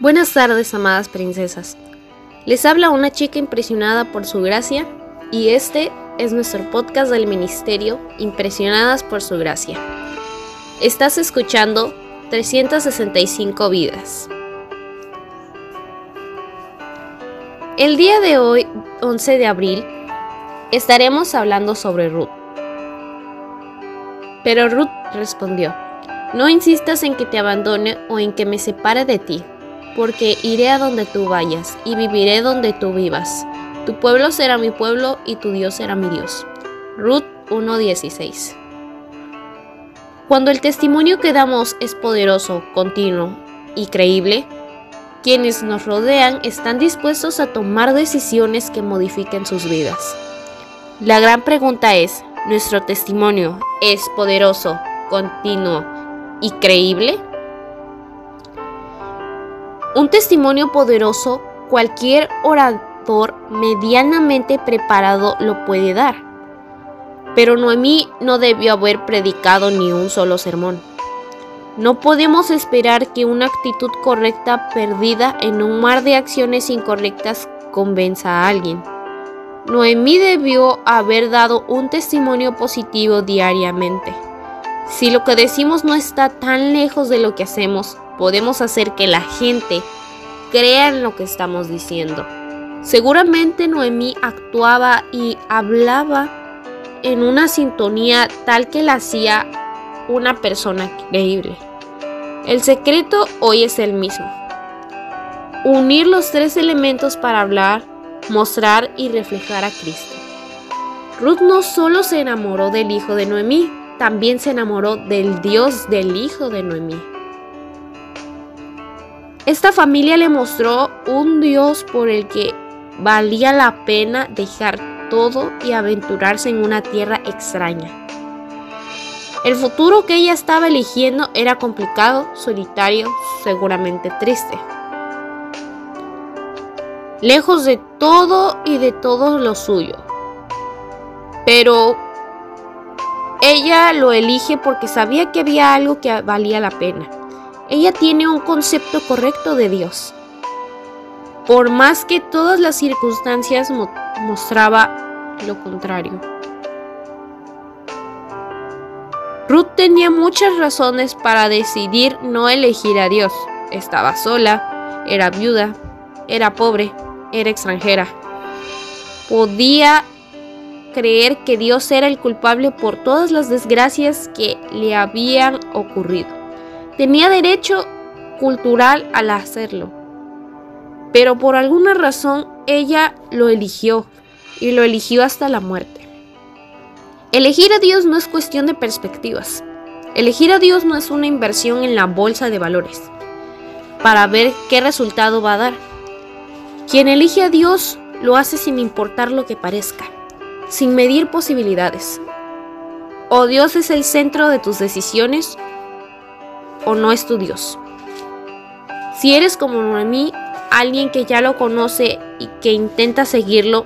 Buenas tardes, amadas princesas. Les habla una chica impresionada por su gracia y este es nuestro podcast del ministerio Impresionadas por su gracia. Estás escuchando 365 vidas. El día de hoy, 11 de abril, estaremos hablando sobre Ruth. Pero Ruth respondió, no insistas en que te abandone o en que me separe de ti, porque iré a donde tú vayas y viviré donde tú vivas. Tu pueblo será mi pueblo y tu Dios será mi Dios. Ruth 1.16 Cuando el testimonio que damos es poderoso, continuo y creíble, quienes nos rodean están dispuestos a tomar decisiones que modifiquen sus vidas. La gran pregunta es, ¿nuestro testimonio es poderoso, continuo y creíble? Un testimonio poderoso, cualquier orador medianamente preparado lo puede dar. Pero Noemí no debió haber predicado ni un solo sermón. No podemos esperar que una actitud correcta perdida en un mar de acciones incorrectas convenza a alguien. Noemí debió haber dado un testimonio positivo diariamente. Si lo que decimos no está tan lejos de lo que hacemos, podemos hacer que la gente crea en lo que estamos diciendo. Seguramente Noemí actuaba y hablaba en una sintonía tal que la hacía una persona creíble. El secreto hoy es el mismo. Unir los tres elementos para hablar, mostrar y reflejar a Cristo. Ruth no solo se enamoró del hijo de Noemí, también se enamoró del Dios del hijo de Noemí. Esta familia le mostró un Dios por el que valía la pena dejar todo y aventurarse en una tierra extraña. El futuro que ella estaba eligiendo era complicado, solitario, seguramente triste. Lejos de todo y de todo lo suyo. Pero ella lo elige porque sabía que había algo que valía la pena. Ella tiene un concepto correcto de Dios. Por más que todas las circunstancias mostraba lo contrario. Ruth tenía muchas razones para decidir no elegir a Dios. Estaba sola, era viuda, era pobre, era extranjera. Podía creer que Dios era el culpable por todas las desgracias que le habían ocurrido. Tenía derecho cultural al hacerlo. Pero por alguna razón ella lo eligió y lo eligió hasta la muerte. Elegir a Dios no es cuestión de perspectivas. Elegir a Dios no es una inversión en la bolsa de valores para ver qué resultado va a dar. Quien elige a Dios lo hace sin importar lo que parezca, sin medir posibilidades. O Dios es el centro de tus decisiones o no es tu Dios. Si eres como Noemí, alguien que ya lo conoce y que intenta seguirlo,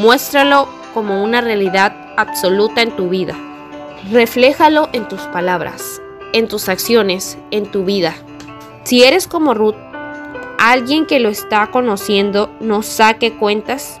muéstralo como una realidad absoluta en tu vida. Refléjalo en tus palabras, en tus acciones, en tu vida. Si eres como Ruth, alguien que lo está conociendo, no saque cuentas,